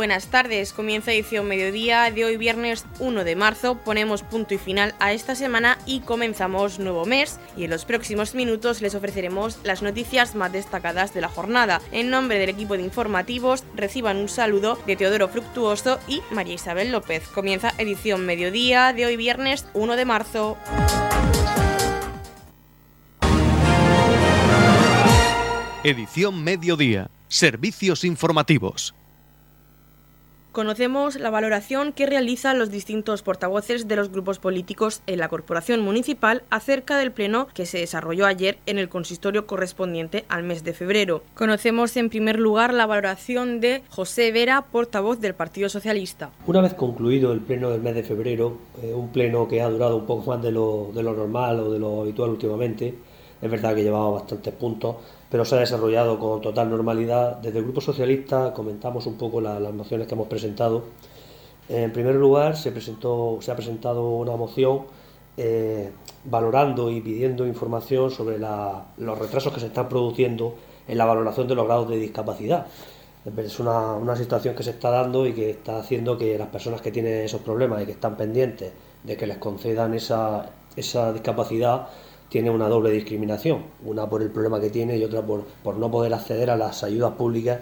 Buenas tardes, comienza edición mediodía de hoy viernes 1 de marzo, ponemos punto y final a esta semana y comenzamos nuevo mes y en los próximos minutos les ofreceremos las noticias más destacadas de la jornada. En nombre del equipo de informativos reciban un saludo de Teodoro Fructuoso y María Isabel López. Comienza edición mediodía de hoy viernes 1 de marzo. Edición mediodía, servicios informativos. Conocemos la valoración que realizan los distintos portavoces de los grupos políticos en la Corporación Municipal acerca del pleno que se desarrolló ayer en el consistorio correspondiente al mes de febrero. Conocemos en primer lugar la valoración de José Vera, portavoz del Partido Socialista. Una vez concluido el pleno del mes de febrero, eh, un pleno que ha durado un poco más de lo, de lo normal o de lo habitual últimamente, es verdad que llevaba bastantes puntos, pero se ha desarrollado con total normalidad. Desde el Grupo Socialista comentamos un poco las mociones que hemos presentado. En primer lugar, se, ha presentado una moción eh, valorando y pidiendo información sobre los retrasos que se están produciendo en la valoración de los grados de discapacidad. Es una, situación que se está dando y que está haciendo que las personas que tienen esos problemas y que están pendientes de que les concedan esa discapacidad tiene una doble discriminación, una por el problema que tiene y otra por, por no poder acceder a las ayudas públicas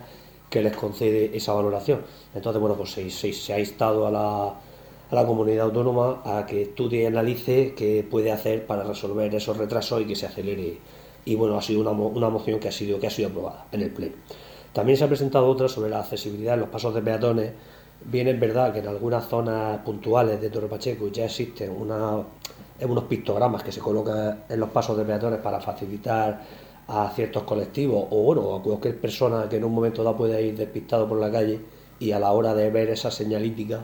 que les concede esa valoración. Entonces, bueno, pues se, se, ha instado a la, a la, comunidad autónoma a que estudie y analice qué puede hacer para resolver esos retrasos y que se acelere. Y bueno, ha sido una, una moción que ha sido, que ha sido aprobada en el Pleno. También se ha presentado otra sobre la accesibilidad en los pasos de peatones. Bien es verdad que en algunas zonas puntuales de Torre Pacheco ya existe una unos pictogramas que se colocan en los pasos de peatones para facilitar a ciertos colectivos o bueno, a cualquier persona que en un momento dado pueda ir despistado por la calle y a la hora de ver esa señalítica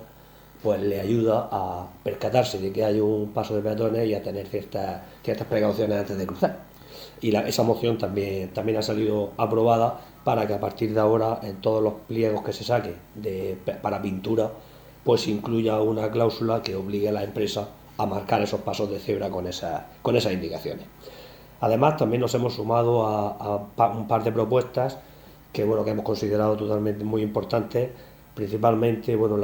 pues le ayuda a percatarse de que hay un paso de peatones y a tener ciertas, ciertas precauciones antes de cruzar. Y esa moción también, también ha salido aprobada para que a partir de ahora en todos los pliegos que se saque de, para pintura pues incluya una cláusula que obligue a la empresa a marcar esos pasos de cebra con, esa, con esas indicaciones. Además, también nos hemos sumado a, un par de propuestas que, bueno, que hemos considerado totalmente muy importantes, principalmente bueno,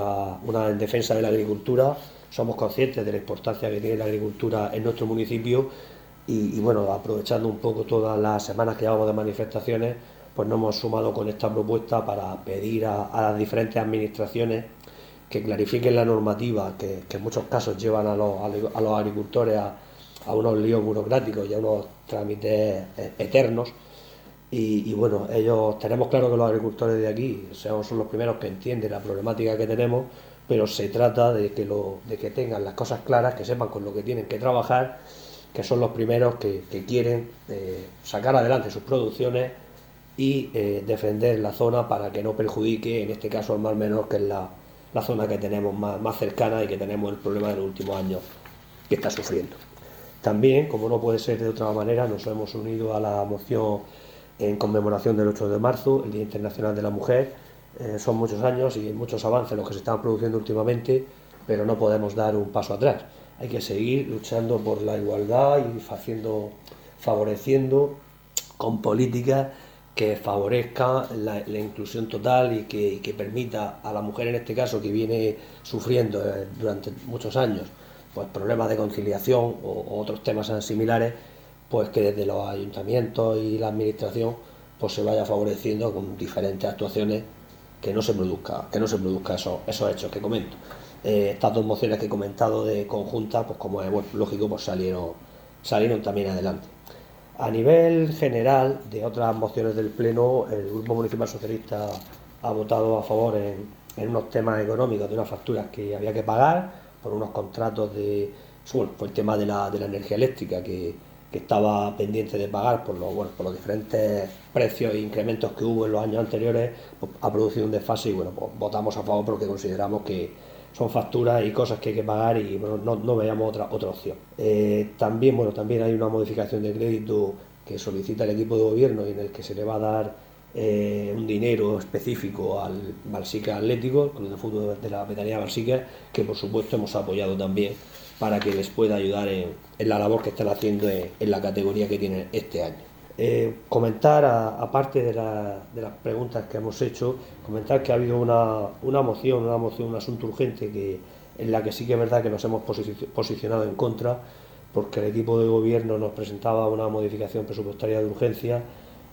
una en defensa de la agricultura. Somos conscientes de la importancia que tiene la agricultura en nuestro municipio y, bueno, aprovechando un poco todas las semanas que llevamos de manifestaciones, pues nos hemos sumado con esta propuesta para pedir a las diferentes administraciones que clarifiquen la normativa que, en muchos casos llevan a los, a los agricultores a, unos líos burocráticos y a unos trámites eh, eternos. Y, bueno, ellos tenemos claro que los agricultores de aquí son los primeros que entienden la problemática que tenemos, pero se trata de que, lo, de que tengan las cosas claras, que sepan con lo que tienen que trabajar, que son los primeros que, quieren eh, sacar adelante sus producciones y eh, defender la zona para que no perjudique, en este caso al mar menor, que es la, la zona que tenemos más, cercana y que tenemos el problema de los últimos años que está sufriendo. También, como no puede ser de otra manera, nos hemos unido a la moción en conmemoración del 8 de marzo, el Día Internacional de la Mujer. Eh, son muchos años y muchos avances los que se están produciendo últimamente, pero no podemos dar un paso atrás. Hay que seguir luchando por la igualdad y haciendo, favoreciendo con políticas que favorezca la, inclusión total y que, permita a la mujer en este caso que viene sufriendo eh, durante muchos años pues problemas de conciliación o, otros temas similares pues que desde los ayuntamientos y la administración pues se vaya favoreciendo con diferentes actuaciones que no se produzca que no se produzca esos, esos hechos que comento. Eh, estas dos mociones que he comentado de conjunta pues como es lógico pues salieron salieron también adelante a nivel general de otras mociones del Pleno, el Grupo Municipal Socialista ha votado a favor en, unos temas económicos de unas facturas que había que pagar por unos contratos de. Bueno, por el tema de la, de la energía eléctrica que, estaba pendiente de pagar por los, por los diferentes precios e incrementos que hubo en los años anteriores, pues, ha producido un desfase y bueno, pues votamos a favor porque consideramos que son facturas y cosas que hay que pagar y no, no veíamos otra, otra opción. Eh, también, bueno, también hay una modificación de crédito que solicita el equipo de gobierno y en el que se le va a dar eh, un dinero específico al Balsica Atlético, el club de fútbol de la Petanía Balsica, que por supuesto hemos apoyado también para que les pueda ayudar en, la labor que están haciendo en, la categoría que tienen este año. Eh, comentar, aparte de, las preguntas que hemos hecho, comentar que ha habido una, una moción, una moción, un asunto urgente que, en la que sí que es verdad que nos hemos posicionado en contra, porque el equipo de gobierno nos presentaba una modificación presupuestaria de urgencia,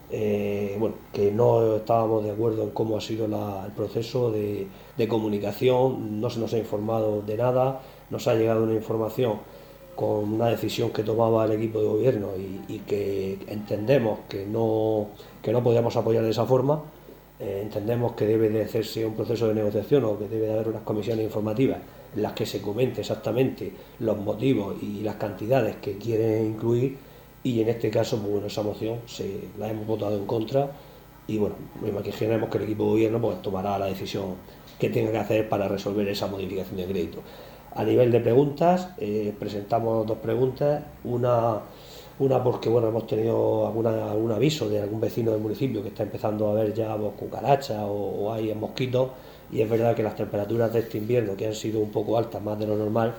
eh, bueno, que no estábamos de acuerdo en cómo ha sido el proceso de, de comunicación, no se nos ha informado de nada, nos ha llegado una información con una decisión que tomaba el equipo de gobierno y, que entendemos que no, que no podíamos apoyar de esa forma, eh, entendemos que debe de hacerse un proceso de negociación o que debe de haber unas comisiones informativas en las que se comente exactamente los motivos y las cantidades que quieren incluir y en este caso, pues bueno, esa moción se la hemos votado en contra y bueno, me imaginemos que el equipo de gobierno pues, tomará la decisión que tenga que hacer para resolver esa modificación de crédito. A nivel de preguntas, eh, presentamos dos preguntas. Una, una porque bueno, hemos tenido alguna, algún aviso de algún vecino del municipio que está empezando a ver ya cucarachas o, hay mosquitos. Y es verdad que las temperaturas de este invierno, que han sido un poco altas, más de lo normal,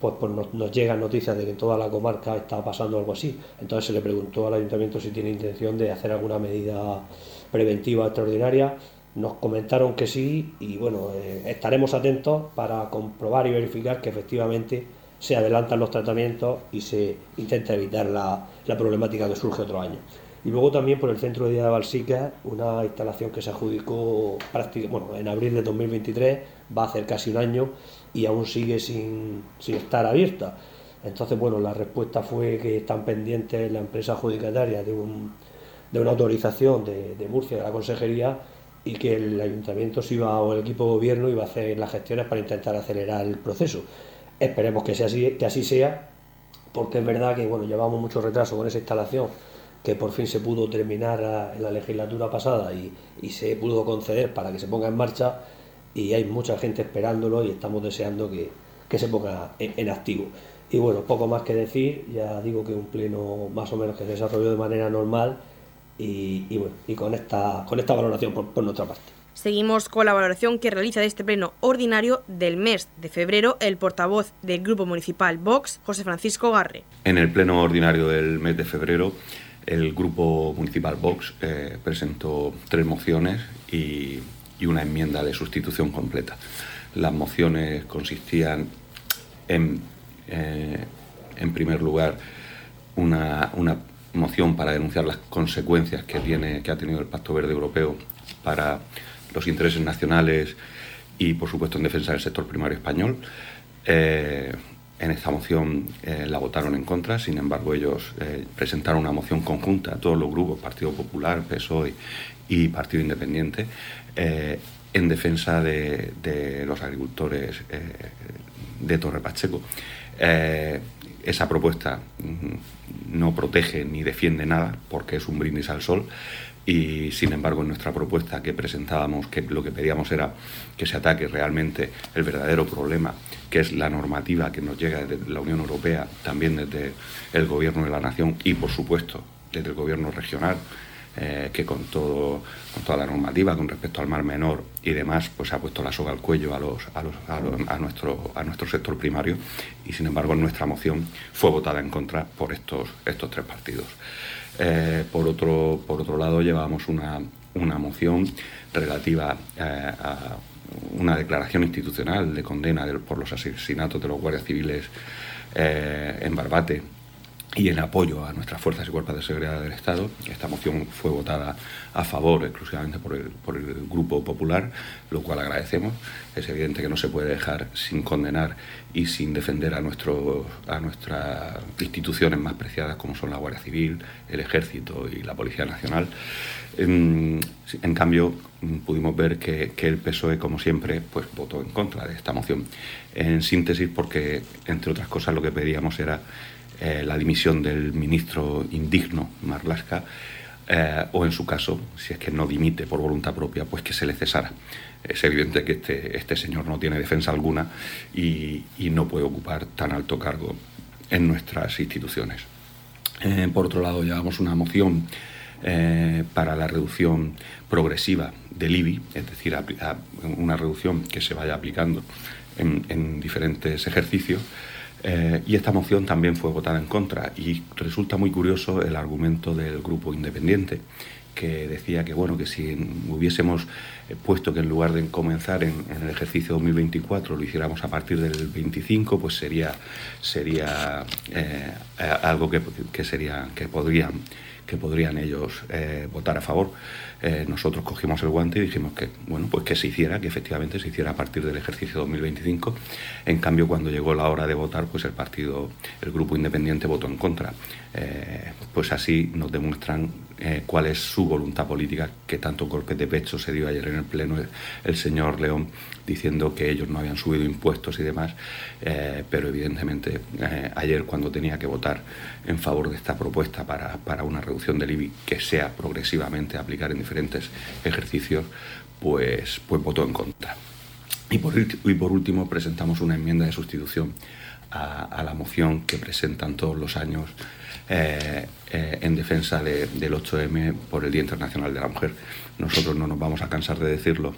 pues, pues nos, llegan noticias de que en toda la comarca está pasando algo así. Entonces se le preguntó al ayuntamiento si tiene intención de hacer alguna medida preventiva extraordinaria nos comentaron que sí y bueno, eh, estaremos atentos para comprobar y verificar que efectivamente se adelantan los tratamientos y se intenta evitar la, problemática que surge otro año. Y luego también por el Centro de Día de Balsica, una instalación que se adjudicó bueno, en abril de 2023, va a hacer casi un año y aún sigue sin, estar abierta. Entonces, bueno, la respuesta fue que están pendientes la empresa adjudicataria de, un, de una autorización de, de Murcia, de la Consejería, y que el ayuntamiento se iba, o el equipo de gobierno iba a hacer las gestiones para intentar acelerar el proceso. Esperemos que, sea así, que así sea, porque es verdad que bueno, llevamos mucho retraso con esa instalación que por fin se pudo terminar en la legislatura pasada y, se pudo conceder para que se ponga en marcha y hay mucha gente esperándolo y estamos deseando que, que se ponga en, en, activo. Y bueno, poco más que decir, ya digo que un pleno más o menos que se desarrolló de manera normal y, bueno, y con esta, con esta valoración por, nuestra parte. Seguimos con la valoración que realiza de este pleno ordinario del mes de febrero el portavoz del Grupo Municipal Vox, José Francisco Garre. En el pleno ordinario del mes de febrero, el Grupo Municipal Vox eh, presentó tres mociones y, una enmienda de sustitución completa. Las mociones consistían en, eh, en primer lugar, una, una moción para denunciar las consecuencias que, tiene, que ha tenido el Pacto Verde Europeo para los intereses nacionales y, por supuesto, en defensa del sector primario español. Eh, en esta moción eh, la votaron en contra, sin embargo ellos eh, presentaron una moción conjunta, todos los grupos, Partido Popular, PSOE y Partido Independiente, en defensa de, los agricultores de Torre Pacheco. esa propuesta mm, no protege ni defiende nada porque es un brindis al sol. Y sin embargo en nuestra propuesta que presentábamos que lo que pedíamos era que se ataque realmente el verdadero problema que es la normativa que nos llega desde la Unión Europea también desde el gobierno de la nación y por supuesto desde el gobierno regional eh, que con, todo, con toda la normativa con respecto al mar menor y demás, pues ha puesto la soga al cuello a, los, a, los, a, nuestro, sector primario y sin embargo nuestra moción fue votada en contra por estos, estos tres partidos. Eh, por, otro, por otro lado, llevamos una, una moción relativa eh, a una declaración institucional de condena por los asesinatos de los guardias civiles en Barbate y en apoyo a nuestras fuerzas y cuerpos de seguridad del Estado. Esta moción fue votada a favor exclusivamente por el, por el Grupo Popular, lo cual agradecemos. Es evidente que no se puede dejar sin condenar y sin defender a, nuestro, a nuestras instituciones más preciadas como son la Guardia Civil, el Ejército y la Policía Nacional. En, en cambio, pudimos ver que, que, el PSOE, como siempre, pues votó en contra de esta moción. En síntesis, porque, entre otras cosas, lo que pedíamos era eh, la dimisión del ministro indigno Marlasca, eh, o en su caso, si es que no dimite por voluntad propia, pues que se le cesara. Es evidente que este, este señor no tiene defensa alguna y, no puede ocupar tan alto cargo en nuestras instituciones. Eh, por otro lado, llevamos una moción para la reducción progresiva del IBI, es decir, una reducción que se vaya aplicando en diferentes ejercicios Eh, y esta moción también fue votada en contra. Y resulta muy curioso el argumento del grupo independiente que decía que bueno que si hubiésemos puesto que en lugar de comenzar en, el ejercicio 2024 lo hiciéramos a partir del 25 pues sería sería eh, algo que, que, sería que podrían que podrían ellos eh, votar a favor. Eh, nosotros cogimos el guante y dijimos que, bueno, pues que se hiciera, que efectivamente se hiciera a partir del ejercicio 2025. En cambio, cuando llegó la hora de votar, pues el partido, el grupo independiente votó en contra. Eh, pues así nos demuestran cuál es su voluntad política, que tanto golpe de pecho se dio ayer en el Pleno el señor León diciendo que ellos no habían subido impuestos y demás, eh, pero evidentemente eh, ayer cuando tenía que votar en favor de esta propuesta para, para una reducción del IBI que sea progresivamente aplicar en diferentes ejercicios, pues, pues votó en contra. Y por, y por último presentamos una enmienda de sustitución a, la moción que presentan todos los años eh, en defensa del 8M por el Día Internacional de la Mujer. Nosotros no nos vamos a cansar de decirlo.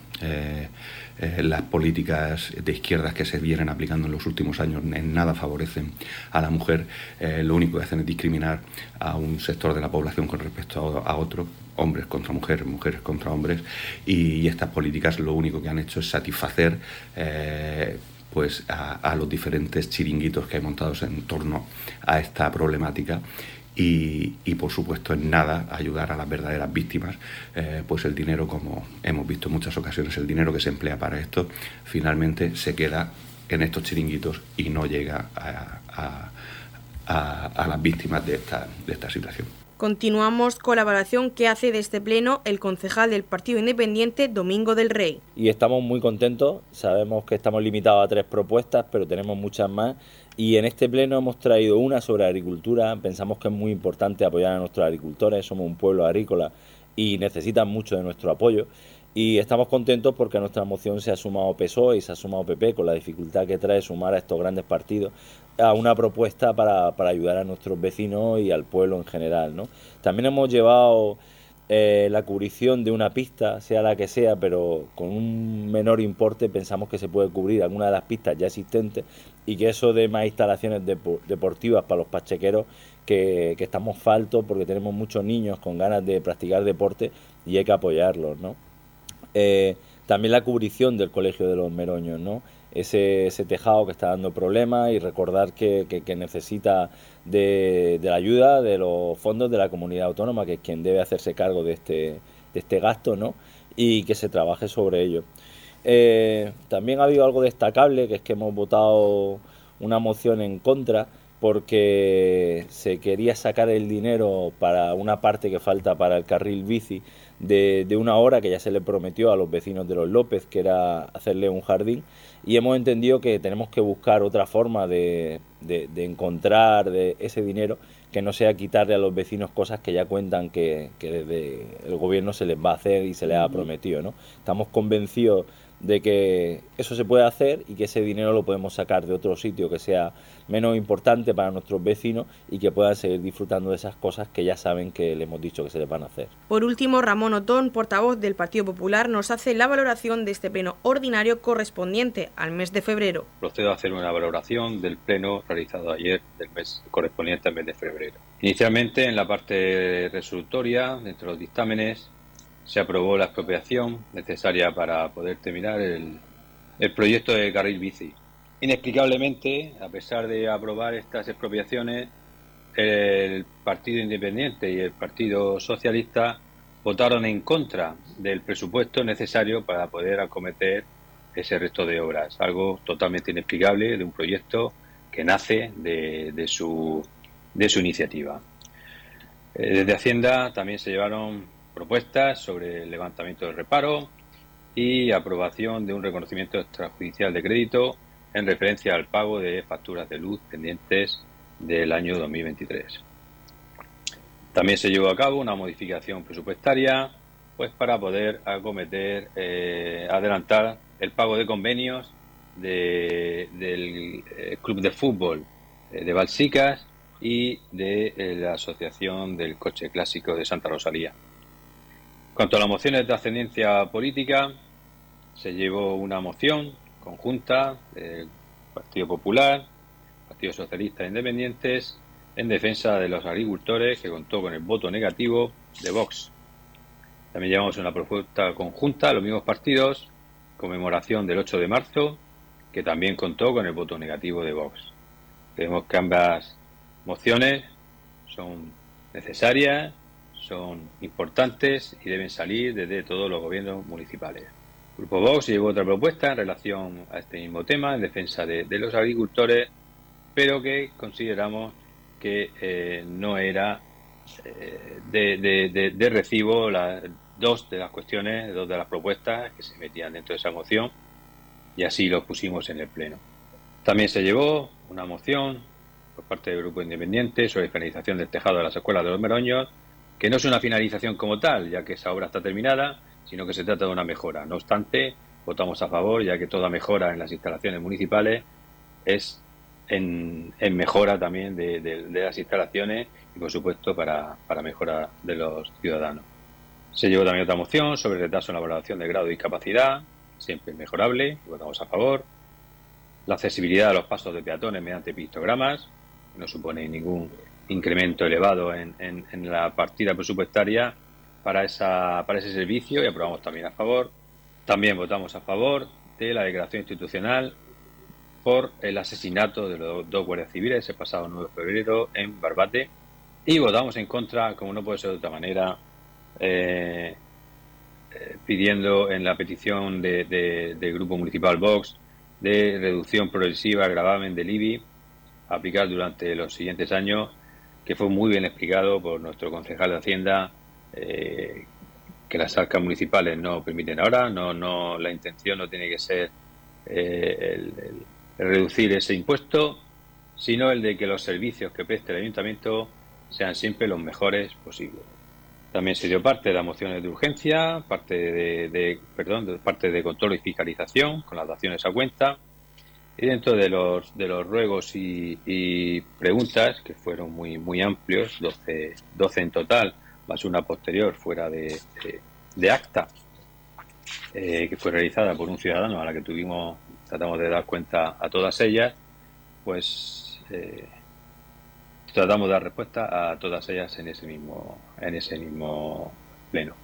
Eh, las políticas de izquierdas que se vienen aplicando en los últimos años en nada favorecen a la mujer. Eh, lo único que hacen es discriminar a un sector de la población con respecto a, otro, hombres contra mujeres, mujeres contra hombres, y, estas políticas lo único que han hecho es satisfacer eh, pues a, los diferentes chiringuitos que hay montados en torno a esta problemática y, por supuesto en nada ayudar a las verdaderas víctimas, eh, pues el dinero, como hemos visto en muchas ocasiones, el dinero que se emplea para esto finalmente se queda en estos chiringuitos y no llega a, las víctimas de esta, de esta situación. Continuamos con la evaluación que hace de este pleno el concejal del Partido Independiente, Domingo del Rey. Y estamos muy contentos, sabemos que estamos limitados a tres propuestas, pero tenemos muchas más y en este pleno hemos traído una sobre agricultura. Pensamos que es muy importante apoyar a nuestros agricultores. Somos un pueblo agrícola y necesitan mucho de nuestro apoyo. Y estamos contentos porque a nuestra moción se ha sumado PSOE y se ha sumado PP con la dificultad que trae sumar a estos grandes partidos a una propuesta para, para ayudar a nuestros vecinos y al pueblo en general. ¿no? También hemos llevado eh, la cubrición de una pista, sea la que sea, pero con un menor importe pensamos que se puede cubrir alguna de las pistas ya existentes y que eso de más instalaciones deportivas para los pachequeros que, estamos faltos porque tenemos muchos niños con ganas de practicar deporte y hay que apoyarlos, ¿no? Eh, también la cubrición del Colegio de los Meroños, ¿no? Ese, ese tejado que está dando problemas y recordar que, que, necesita de, de, la ayuda de los fondos de la comunidad autónoma, que es quien debe hacerse cargo de este, de este gasto, ¿no? Y que se trabaje sobre ello. Eh, también ha habido algo destacable, que es que hemos votado una moción en contra porque se quería sacar el dinero para una parte que falta para el carril bici de, de, una hora que ya se le prometió a los vecinos de los López, que era hacerle un jardín, y hemos entendido que tenemos que buscar otra forma de, de, encontrar ese dinero que no sea quitarle a los vecinos cosas que ya cuentan que, que desde el gobierno se les va a hacer y se les ha prometido. ¿no? Estamos convencidos de que eso se puede hacer y que ese dinero lo podemos sacar de otro sitio que sea menos importante para nuestros vecinos y que puedan seguir disfrutando de esas cosas que ya saben que le hemos dicho que se les van a hacer. Por último, Ramón Otón, portavoz del Partido Popular, nos hace la valoración de este pleno ordinario correspondiente al mes de febrero. Procedo a hacer una valoración del pleno realizado ayer del mes correspondiente al mes de febrero. Inicialmente, en la parte resolutoria, dentro de los dictámenes, se aprobó la expropiación necesaria para poder terminar el, proyecto de carril bici. Inexplicablemente, a pesar de aprobar estas expropiaciones, el Partido Independiente y el Partido Socialista votaron en contra del presupuesto necesario para poder acometer ese resto de obras. Algo totalmente inexplicable de un proyecto que nace de, de, su, de su iniciativa. Eh, desde Hacienda también se llevaron propuestas sobre el levantamiento del reparo y aprobación de un reconocimiento extrajudicial de crédito en referencia al pago de facturas de luz pendientes del año 2023. También se llevó a cabo una modificación presupuestaria pues para poder acometer, eh, adelantar el pago de convenios del eh, Club de Fútbol eh, de Balsicas y de la Asociación del Coche Clásico de Santa Rosalía. Cuanto a las mociones de ascendencia política, se llevó una moción conjunta del Partido Popular, Partido Socialista e Independientes, en defensa de los agricultores, que contó con el voto negativo de Vox. También llevamos una propuesta conjunta a los mismos partidos, conmemoración del 8 de marzo, que también contó con el voto negativo de Vox. Creemos que ambas mociones son necesarias, son importantes y deben salir desde todos los gobiernos municipales. Grupo Vox llevó otra propuesta en relación a este mismo tema, en defensa de, los agricultores, pero que consideramos que eh, no era eh, de, recibo las dos de las cuestiones, dos de las propuestas que se metían dentro de esa moción y así lo pusimos en el Pleno. También se llevó una moción por parte del Grupo Independiente sobre la finalización del tejado de las escuelas de los Meroños, que no es una finalización como tal, ya que esa obra está terminada, sino que se trata de una mejora. No obstante, votamos a favor, ya que toda mejora en las instalaciones municipales es en, mejora también de, las instalaciones y, por supuesto, para, mejora de los ciudadanos. Se llevó también otra moción sobre el retraso en la valoración del grado de discapacidad, siempre mejorable, votamos a favor. La accesibilidad a los pasos de peatones mediante pictogramas, no supone ningún incremento elevado en, en la partida presupuestaria para, esa, para ese servicio y aprobamos también a favor. También votamos a favor de la declaración institucional por el asesinato de los dos guardias civiles ese pasado 9 de febrero en Barbate y votamos en contra, como no puede ser de otra manera, eh, eh, pidiendo en la petición de, del Grupo Municipal Vox de reducción progresiva gravamen del IBI a aplicar durante los siguientes años, que fue muy bien explicado por nuestro concejal de Hacienda, eh, que las arcas municipales no permiten ahora, no, no, la intención no tiene que ser eh, reducir ese impuesto, sino el de que los servicios que preste el ayuntamiento sean siempre los mejores posibles. También se dio parte de las mociones de urgencia, parte de, perdón, parte de control y fiscalización con las daciones a cuenta. Y dentro de los, de los ruegos y, preguntas, que fueron muy, muy amplios, 12, 12 en total, más una posterior fuera de, de, acta, eh, que fue realizada por un ciudadano a la que tuvimos, tratamos de dar cuenta a todas ellas, pues eh, tratamos de dar respuesta a todas ellas en ese mismo, en ese mismo pleno.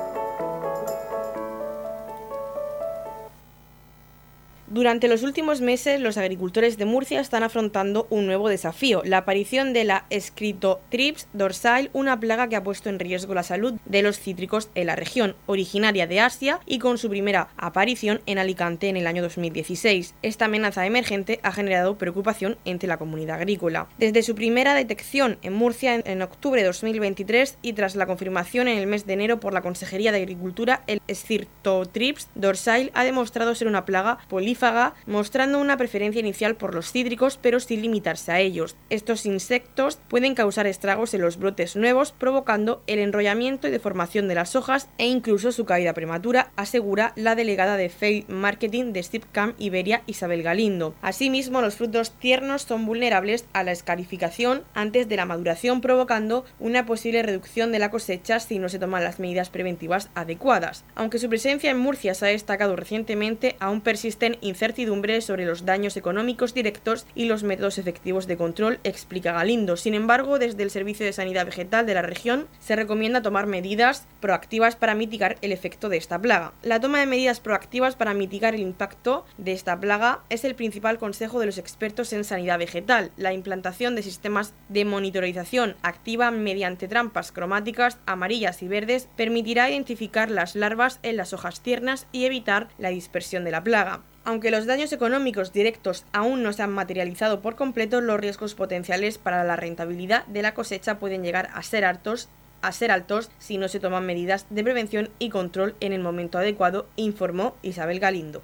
Durante los últimos meses, los agricultores de Murcia están afrontando un nuevo desafío, la aparición de la Escritotrips dorsal, una plaga que ha puesto en riesgo la salud de los cítricos en la región, originaria de Asia y con su primera aparición en Alicante en el año 2016. Esta amenaza emergente ha generado preocupación entre la comunidad agrícola. Desde su primera detección en Murcia en, octubre de 2023 y tras la confirmación en el mes de enero por la Consejería de Agricultura, el Escritotrips dorsal ha demostrado ser una plaga polífera mostrando una preferencia inicial por los cítricos, pero sin limitarse a ellos. Estos insectos pueden causar estragos en los brotes nuevos, provocando el enrollamiento y deformación de las hojas e incluso su caída prematura, asegura la delegada de Fail Marketing de Stipcam Iberia, Isabel Galindo. Asimismo, los frutos tiernos son vulnerables a la escarificación antes de la maduración, provocando una posible reducción de la cosecha si no se toman las medidas preventivas adecuadas. Aunque su presencia en Murcia se ha destacado recientemente, aún persisten incertidumbre sobre los daños económicos directos y los métodos efectivos de control, explica Galindo. Sin embargo, desde el Servicio de Sanidad Vegetal de la región se recomienda tomar medidas proactivas para mitigar el efecto de esta plaga. La toma de medidas proactivas para mitigar el impacto de esta plaga es el principal consejo de los expertos en sanidad vegetal. La implantación de sistemas de monitorización activa mediante trampas cromáticas amarillas y verdes permitirá identificar las larvas en las hojas tiernas y evitar la dispersión de la plaga. Aunque los daños económicos directos aún no se han materializado por completo, los riesgos potenciales para la rentabilidad de la cosecha pueden llegar a ser altos a ser altos si no se toman medidas de prevención y control en el momento adecuado, informó Isabel Galindo.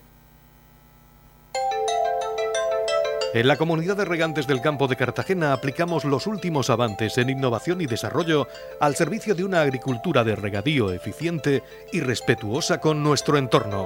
En la comunidad de regantes del campo de Cartagena aplicamos los últimos avances en innovación y desarrollo al servicio de una agricultura de regadío eficiente y respetuosa con nuestro entorno.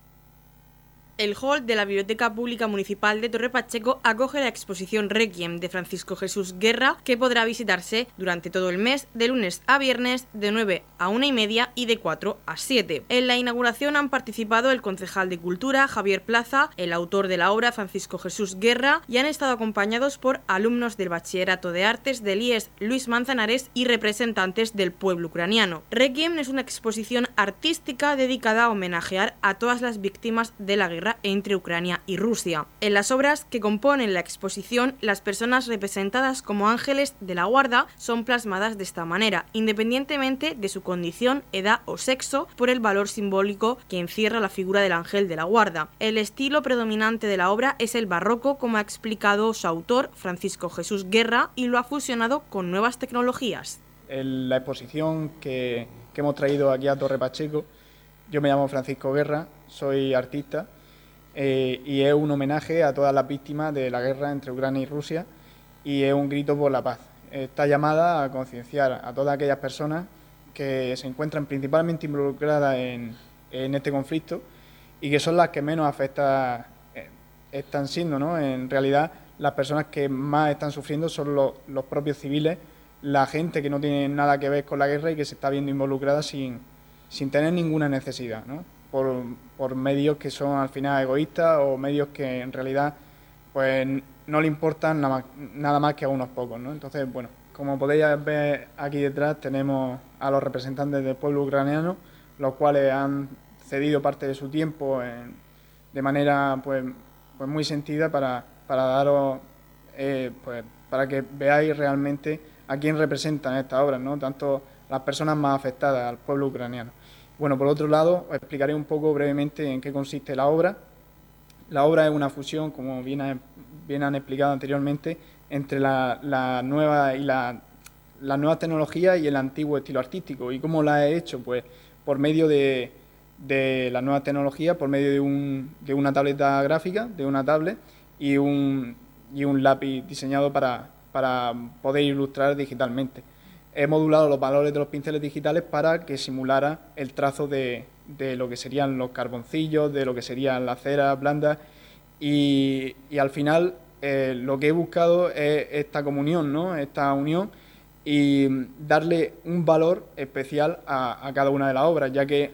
El hall de la Biblioteca Pública Municipal de Torre Pacheco acoge la exposición Requiem de Francisco Jesús Guerra, que podrá visitarse durante todo el mes, de lunes a viernes, de 9 a 1 y media y de 4 a 7. En la inauguración han participado el concejal de Cultura, Javier Plaza, el autor de la obra, Francisco Jesús Guerra, y han estado acompañados por alumnos del Bachillerato de Artes del IES Luis Manzanares y representantes del pueblo ucraniano. Requiem es una exposición artística dedicada a homenajear a todas las víctimas de la guerra entre Ucrania y Rusia. En las obras que componen la exposición, las personas representadas como ángeles de la guarda son plasmadas de esta manera, independientemente de su condición, edad o sexo, por el valor simbólico que encierra la figura del ángel de la guarda. El estilo predominante de la obra es el barroco, como ha explicado su autor, Francisco Jesús Guerra, y lo ha fusionado con nuevas tecnologías. En la exposición que, hemos traído aquí a Torre Pacheco, yo me llamo Francisco Guerra, soy artista eh, y es un homenaje a todas las víctimas de la guerra entre Ucrania y Rusia y es un grito por la paz. Está llamada a concienciar a todas aquellas personas que se encuentran principalmente involucradas en, este conflicto y que son las que menos afectadas eh, están siendo. ¿no? En realidad, las personas que más están sufriendo son los, los propios civiles, la gente que no tiene nada que ver con la guerra y que se está viendo involucrada sin, sin tener ninguna necesidad. ¿no? Por, por medios que son al final egoístas o medios que en realidad pues no le importan nada más, que a unos pocos. ¿no? Entonces, bueno, como podéis ver aquí detrás tenemos a los representantes del pueblo ucraniano, los cuales han cedido parte de su tiempo de manera pues, pues muy sentida para, para daros, eh, pues, para que veáis realmente a quién representan estas obras, ¿no? tanto las personas más afectadas, al pueblo ucraniano. Bueno, por otro lado, os explicaré un poco brevemente en qué consiste la obra. La obra es una fusión, como bien, han explicado anteriormente, entre la, nueva y la, nueva tecnología y el antiguo estilo artístico. ¿Y cómo la he hecho? Pues por medio de, la nueva tecnología, por medio de, una tableta gráfica, de una tablet y un, lápiz diseñado para poder ilustrar digitalmente he modulado los valores de los pinceles digitales para que simulara el trazo de, lo que serían los carboncillos, de lo que serían las ceras blandas y, al final eh, lo que he buscado es esta comunión, ¿no? esta unión y darle un valor especial a, cada una de las obras, ya que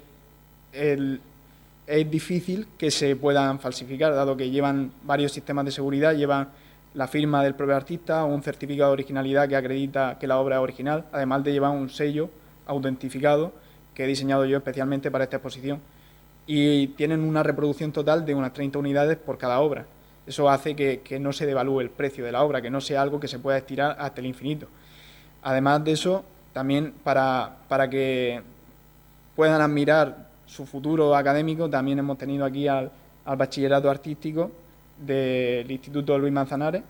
es difícil que se puedan falsificar, dado que llevan varios sistemas de seguridad, llevan la firma del propio artista o un certificado de originalidad que acredita que la obra es original, además de llevar un sello autentificado que he diseñado yo especialmente para esta exposición. Y tienen una reproducción total de unas 30 unidades por cada obra. Eso hace que, no se devalúe el precio de la obra, que no sea algo que se pueda estirar hasta el infinito. Además de eso, también para, para que puedan admirar su futuro académico, también hemos tenido aquí al, al bachillerato artístico del Instituto Luis Manzanares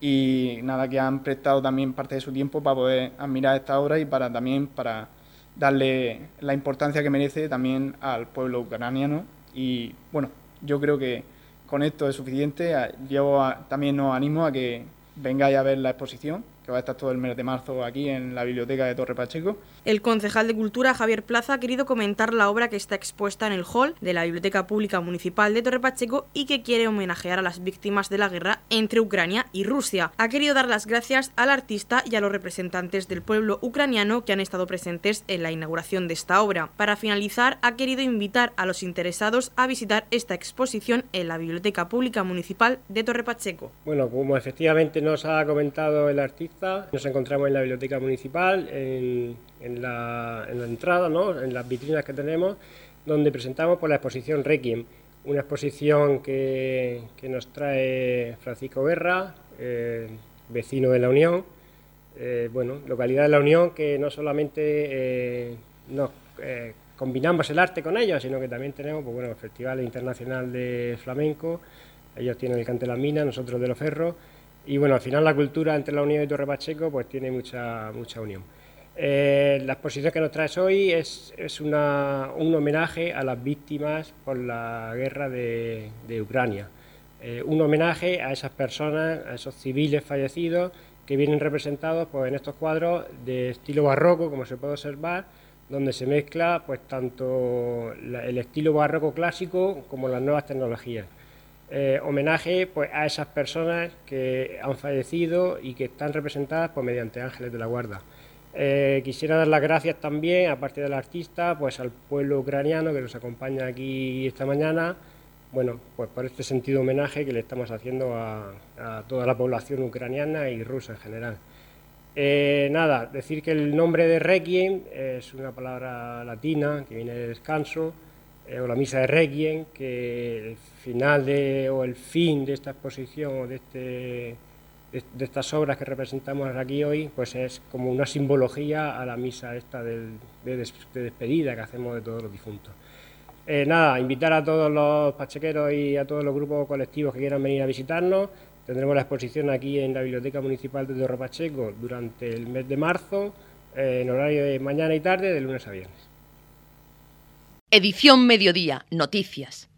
y nada que han prestado también parte de su tiempo para poder admirar esta obra y para también para darle la importancia que merece también al pueblo ucraniano. Y bueno yo creo que con esto es suficiente. Yo también os animo a que vengáis a ver la exposición que va a estar todo el mes de marzo aquí en la biblioteca de Torre Pacheco. El concejal de Cultura, Javier Plaza, ha querido comentar la obra que está expuesta en el hall de la Biblioteca Pública Municipal de Torre Pacheco y que quiere homenajear a las víctimas de la guerra entre Ucrania y Rusia. Ha querido dar las gracias al artista y a los representantes del pueblo ucraniano que han estado presentes en la inauguración de esta obra. Para finalizar, ha querido invitar a los interesados a visitar esta exposición en la Biblioteca Pública Municipal de Torre Pacheco. Bueno, como efectivamente nos ha comentado el artista, nos encontramos en la biblioteca municipal, en, la, entrada, en las vitrinas que tenemos, donde presentamos por la exposición Requiem, una exposición que, nos trae Francisco Guerra, eh, vecino de la Unión, eh, bueno, localidad de la Unión que no solamente eh, combinamos el arte con ellos, sino que también tenemos pues, bueno, el Festival Internacional de Flamenco, ellos tienen el Cante de la Mina, nosotros de los Ferros, y bueno, al final la cultura entre la Unión y Torre Pacheco pues tiene mucha, mucha unión. Eh, la exposición que nos traes hoy es, es un homenaje a las víctimas por la guerra de, de Ucrania. Eh, un homenaje a esas personas, a esos civiles fallecidos que vienen representados pues, en estos cuadros de estilo barroco, como se puede observar, donde se mezcla pues, tanto el estilo barroco clásico como las nuevas tecnologías. Eh, homenaje pues, a esas personas que han fallecido y que están representadas pues, mediante ángeles de la guarda. Eh, quisiera dar las gracias también, aparte del artista, pues al pueblo ucraniano que nos acompaña aquí esta mañana, bueno, pues por este sentido homenaje que le estamos haciendo a, toda la población ucraniana y rusa en general. Eh, nada, decir que el nombre de Requiem es una palabra latina que viene de descanso, o la misa de Requiem, que el final de, o el fin de esta exposición o de este de, estas obras que representamos aquí hoy, pues es como una simbología a la misa esta de, despedida que hacemos de todos los difuntos. Eh, nada, invitar a todos los pachequeros y a todos los grupos colectivos que quieran venir a visitarnos. Tendremos la exposición aquí en la Biblioteca Municipal de Torre Pacheco durante el mes de marzo, eh, en horario de mañana y tarde, de lunes a viernes. Edición Mediodía, Noticias.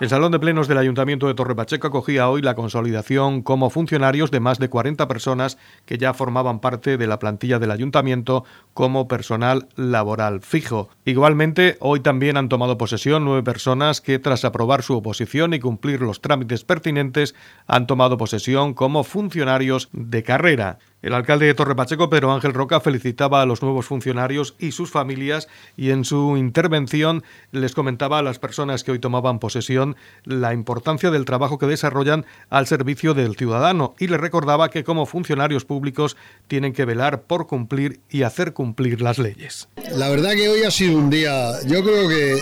El Salón de Plenos del Ayuntamiento de Torre Pacheco acogía hoy la consolidación como funcionarios de más de 40 personas que ya formaban parte de la plantilla del Ayuntamiento como personal laboral fijo. Igualmente, hoy también han tomado posesión nueve personas que, tras aprobar su oposición y cumplir los trámites pertinentes, han tomado posesión como funcionarios de carrera. El alcalde de Torre Pacheco, Pedro Ángel Roca, felicitaba a los nuevos funcionarios y sus familias y en su intervención les comentaba a las personas que hoy tomaban posesión la importancia del trabajo que desarrollan al servicio del ciudadano y les recordaba que como funcionarios públicos tienen que velar por cumplir y hacer cumplir las leyes. La verdad que hoy ha sido un día, yo creo que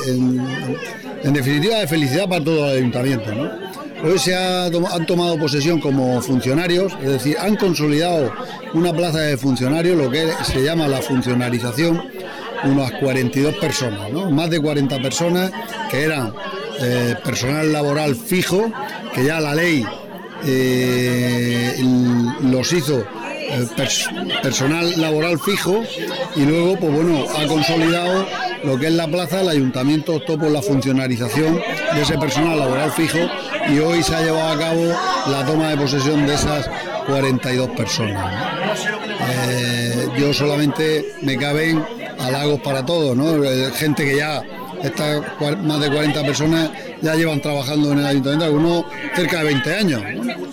en, definitiva de felicidad para todo el ayuntamiento. ¿no? Hoy se han tomado posesión como funcionarios, es decir, han consolidado una plaza de funcionarios, lo que se llama la funcionalización, unas 42 personas, ¿no? más de 40 personas que eran eh, personal laboral fijo, que ya la ley eh, los hizo eh, personal laboral fijo y luego, pues bueno, ha consolidado lo que es la plaza, el ayuntamiento optó por la funcionalización de ese personal laboral fijo y hoy se ha llevado a cabo la toma de posesión de esas 42 personas. Eh, yo solamente me caben halagos para todos, ¿no? Eh, gente que ya, estas más de 40 personas ya llevan trabajando en el ayuntamiento, algunos cerca de 20 años,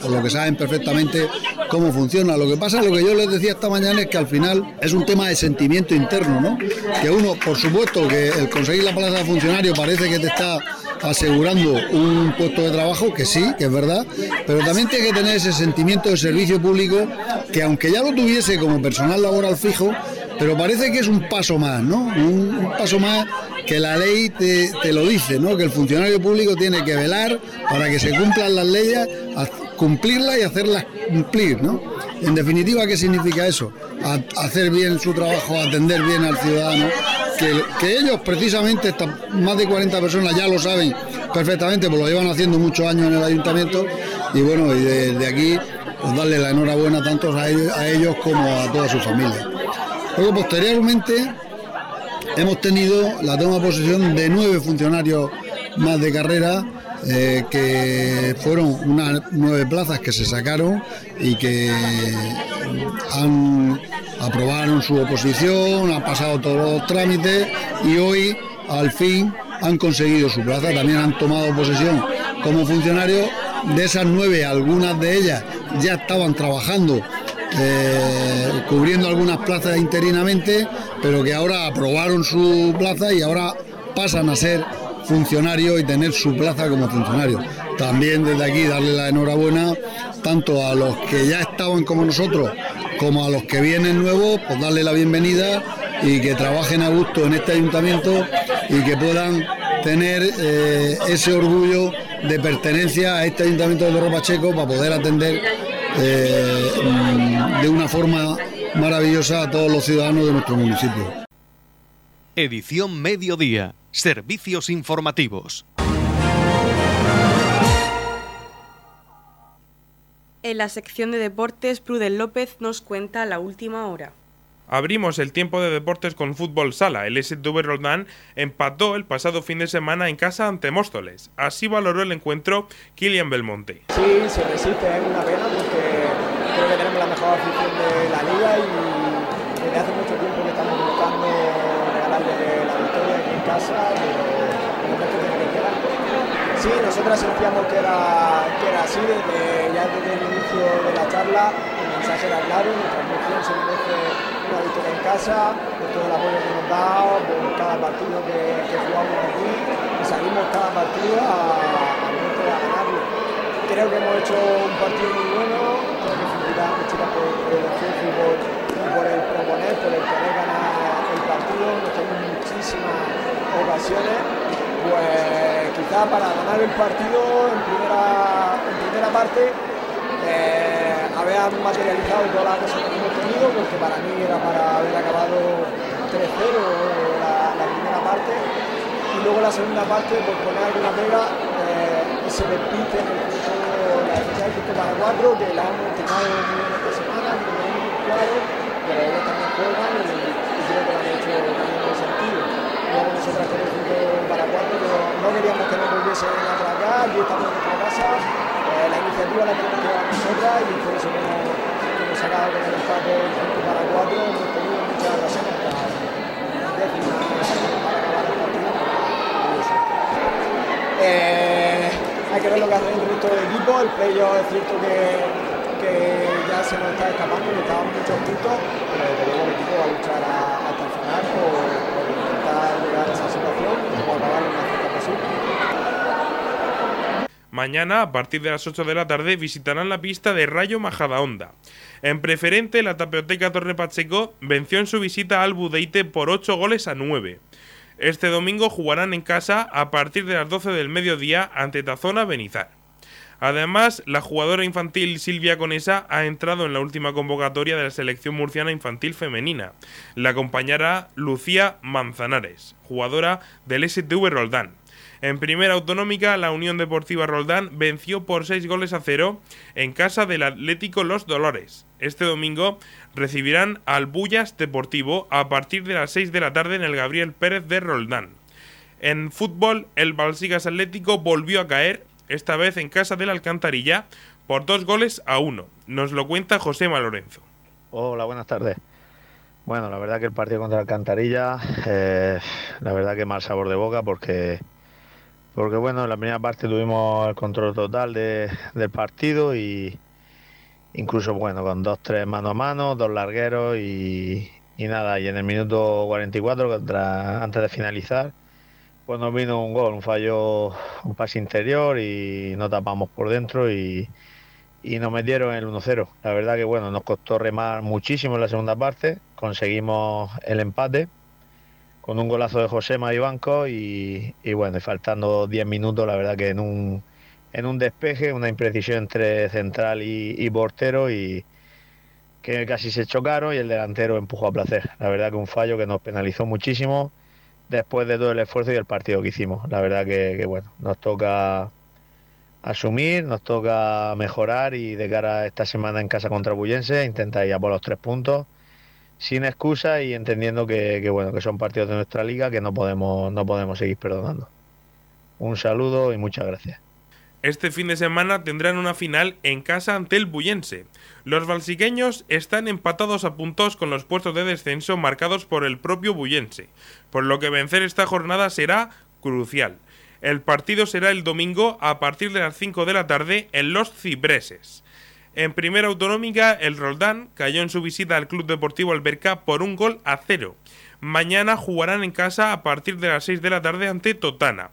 por lo que saben perfectamente cómo funciona. Lo que pasa, lo que yo les decía esta mañana es que al final es un tema de sentimiento interno, ¿no? Que uno, por supuesto, que el conseguir la plaza de funcionario parece que te está asegurando un puesto de trabajo, que sí, que es verdad, pero también tiene que tener ese sentimiento de servicio público que aunque ya lo tuviese como personal laboral fijo, pero parece que es un paso más, ¿no? Un, paso más que la ley te, te, lo dice, ¿no? Que el funcionario público tiene que velar para que se cumplan las leyes, cumplirlas y hacerlas cumplir, ¿no? En definitiva, ¿qué significa eso? hacer bien su trabajo, atender bien al ciudadano que, ellos precisamente, más de 40 personas ya lo saben perfectamente, pues lo llevan haciendo muchos años en el ayuntamiento y bueno, y desde aquí pues darle la enhorabuena tanto a ellos, como a toda su familia. Luego posteriormente hemos tenido la toma de posesión de nueve funcionarios más de carrera eh, que fueron unas nueve plazas que se sacaron y que han aprobaron su oposición, han pasado todos los trámites y hoy al fin han conseguido su plaza, también han tomado posesión como funcionarios. De esas nueve, algunas de ellas ya estaban trabajando, eh, cubriendo algunas plazas interinamente, pero que ahora aprobaron su plaza y ahora pasan a ser funcionarios y tener su plaza como funcionarios. También desde aquí darle la enhorabuena tanto a los que ya estaban como nosotros como a los que vienen nuevos, pues darle la bienvenida y que trabajen a gusto en este ayuntamiento y que puedan tener eh, ese orgullo de pertenencia a este ayuntamiento de Torre Pacheco para poder atender eh, mm, de una forma maravillosa a todos los ciudadanos de nuestro municipio. Edición Mediodía. Servicios informativos. en la sección de deportes, Prudel López nos cuenta la última hora. Abrimos el tiempo de deportes con fútbol sala. El SV Roldán empató el pasado fin de semana en casa ante Móstoles. Así valoró el encuentro Kilian Belmonte. Sí, se resiste, es una pena porque creo que tenemos la mejor afición de la liga y desde hace mucho tiempo que estamos buscando regalarle la victoria aquí en casa, Sí, nosotros sentíamos que era, que era así desde, ya desde el inicio de la charla, el mensaje era claro, nuestra transmisión se merece una victoria en casa, por todo el apoyo que nos da, por cada partido que, jugamos aquí y salimos cada partido a, a, a ganarlo. Creo que hemos hecho un partido muy bueno, creo que felicitar por, por el esfuerzo y por, el proponer, por el querer ganar el partido, nos tenemos muchísimas ocasiones pues quizá para ganar el partido en primera, primera parte eh, haber materializado todas las cosas porque para mí era para haber acabado 3-0 la, primera parte y luego la segunda parte por poner alguna pega eh, ese despiste en el punto, la del punto para 4 que la hemos entrenado muy bien esta semana, pero ellos también juegan y, creo que lo han hecho en sentido. Luego nosotros tenemos para cuatro, pero no queríamos que nos volviesen a atracar, y estamos en nuestra casa, eh, la iniciativa la tenemos que llevar nosotras y por eso hemos sacado con el empate 5 para 4, hemos tenido muchas razones para décima para acabar el partido. Hay que ver lo que hace el resto del equipo, el playoff es cierto que, que ya se nos está escapando, nos estaban muchos puntos, pero luego el equipo va a luchar hasta el final por Mañana, a partir de las 8 de la tarde, visitarán la pista de Rayo Majadahonda. En preferente, la Tapeoteca Torre Pacheco venció en su visita al Budeite por 8 goles a 9. Este domingo jugarán en casa a partir de las 12 del mediodía ante Tazona Benizar. Además, la jugadora infantil Silvia Conesa ha entrado en la última convocatoria de la selección murciana infantil femenina. La acompañará Lucía Manzanares, jugadora del STV Roldán. En primera autonómica, la Unión Deportiva Roldán venció por 6 goles a 0 en casa del Atlético Los Dolores. Este domingo recibirán al Bullas Deportivo a partir de las 6 de la tarde en el Gabriel Pérez de Roldán. En fútbol, el Balsigas Atlético volvió a caer esta vez en casa del Alcantarilla, por dos goles a uno. Nos lo cuenta José Lorenzo. Hola, buenas tardes. Bueno, la verdad que el partido contra Alcantarilla, eh, la verdad que mal sabor de boca porque, porque bueno, en la primera parte tuvimos el control total del partido y incluso bueno, con dos, tres mano a mano, dos largueros y, y nada, y en el minuto 44, antes de finalizar, pues nos vino un gol, un fallo, un pase interior y no tapamos por dentro y, nos metieron el 1-0. La verdad que bueno, nos costó remar muchísimo en la segunda parte, conseguimos el empate con un golazo de José Maibanco y, y bueno, y faltando 10 minutos, la verdad que en un, en un despeje, una imprecisión entre central y, y portero y que casi se chocaron y el delantero empujó a placer. La verdad que un fallo que nos penalizó muchísimo después de todo el esfuerzo y el partido que hicimos. La verdad que, bueno, nos toca asumir, nos toca mejorar y de cara a esta semana en casa contra Bullense intentar ir a por los tres puntos sin excusa y entendiendo que, bueno que son partidos de nuestra liga que no podemos no podemos seguir perdonando. Un saludo y muchas gracias. Este fin de semana tendrán una final en casa ante el Bullense. Los balsiqueños están empatados a puntos con los puestos de descenso marcados por el propio Bullense, por lo que vencer esta jornada será crucial. El partido será el domingo a partir de las 5 de la tarde en Los Cipreses. En primera autonómica, el Roldán cayó en su visita al Club Deportivo Alberca por un gol a cero. Mañana jugarán en casa a partir de las 6 de la tarde ante Totana.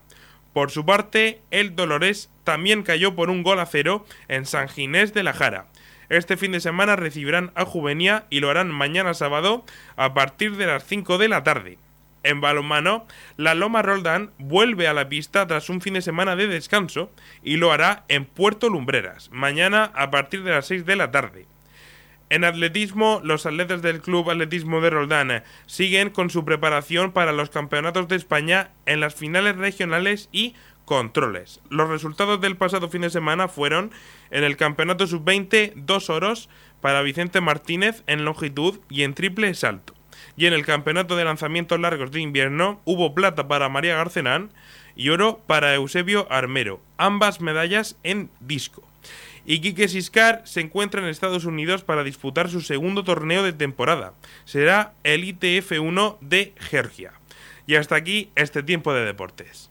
Por su parte, el Dolores también cayó por un gol a cero en San Ginés de la Jara. Este fin de semana recibirán a Juvenia y lo harán mañana sábado a partir de las 5 de la tarde. En balonmano, la Loma Roldán vuelve a la pista tras un fin de semana de descanso y lo hará en Puerto Lumbreras, mañana a partir de las 6 de la tarde. En atletismo, los atletas del Club Atletismo de Roldán siguen con su preparación para los campeonatos de España en las finales regionales y controles. Los resultados del pasado fin de semana fueron en el Campeonato Sub-20 dos oros para Vicente Martínez en longitud y en triple salto. Y en el Campeonato de Lanzamientos Largos de Invierno hubo plata para María Garcenán y oro para Eusebio Armero, ambas medallas en disco. Y Quique Siscar se encuentra en Estados Unidos para disputar su segundo torneo de temporada. Será el ITF1 de Georgia. Y hasta aquí este tiempo de deportes.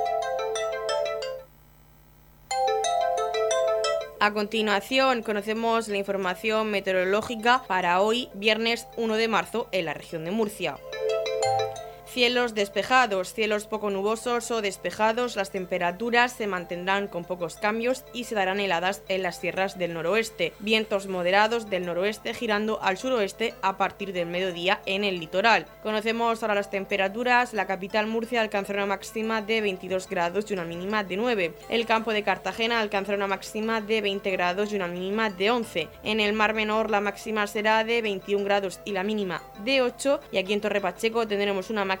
A continuación, conocemos la información meteorológica para hoy, viernes 1 de marzo, en la región de Murcia. Cielos despejados, cielos poco nubosos o despejados, las temperaturas se mantendrán con pocos cambios y se darán heladas en las sierras del noroeste. Vientos moderados del noroeste girando al suroeste a partir del mediodía en el litoral. Conocemos ahora las temperaturas. La capital Murcia alcanzará una máxima de 22 grados y una mínima de 9. El campo de Cartagena alcanzará una máxima de 20 grados y una mínima de 11. En el Mar Menor la máxima será de 21 grados y la mínima de 8. Y aquí en Torre Pacheco tendremos una máxima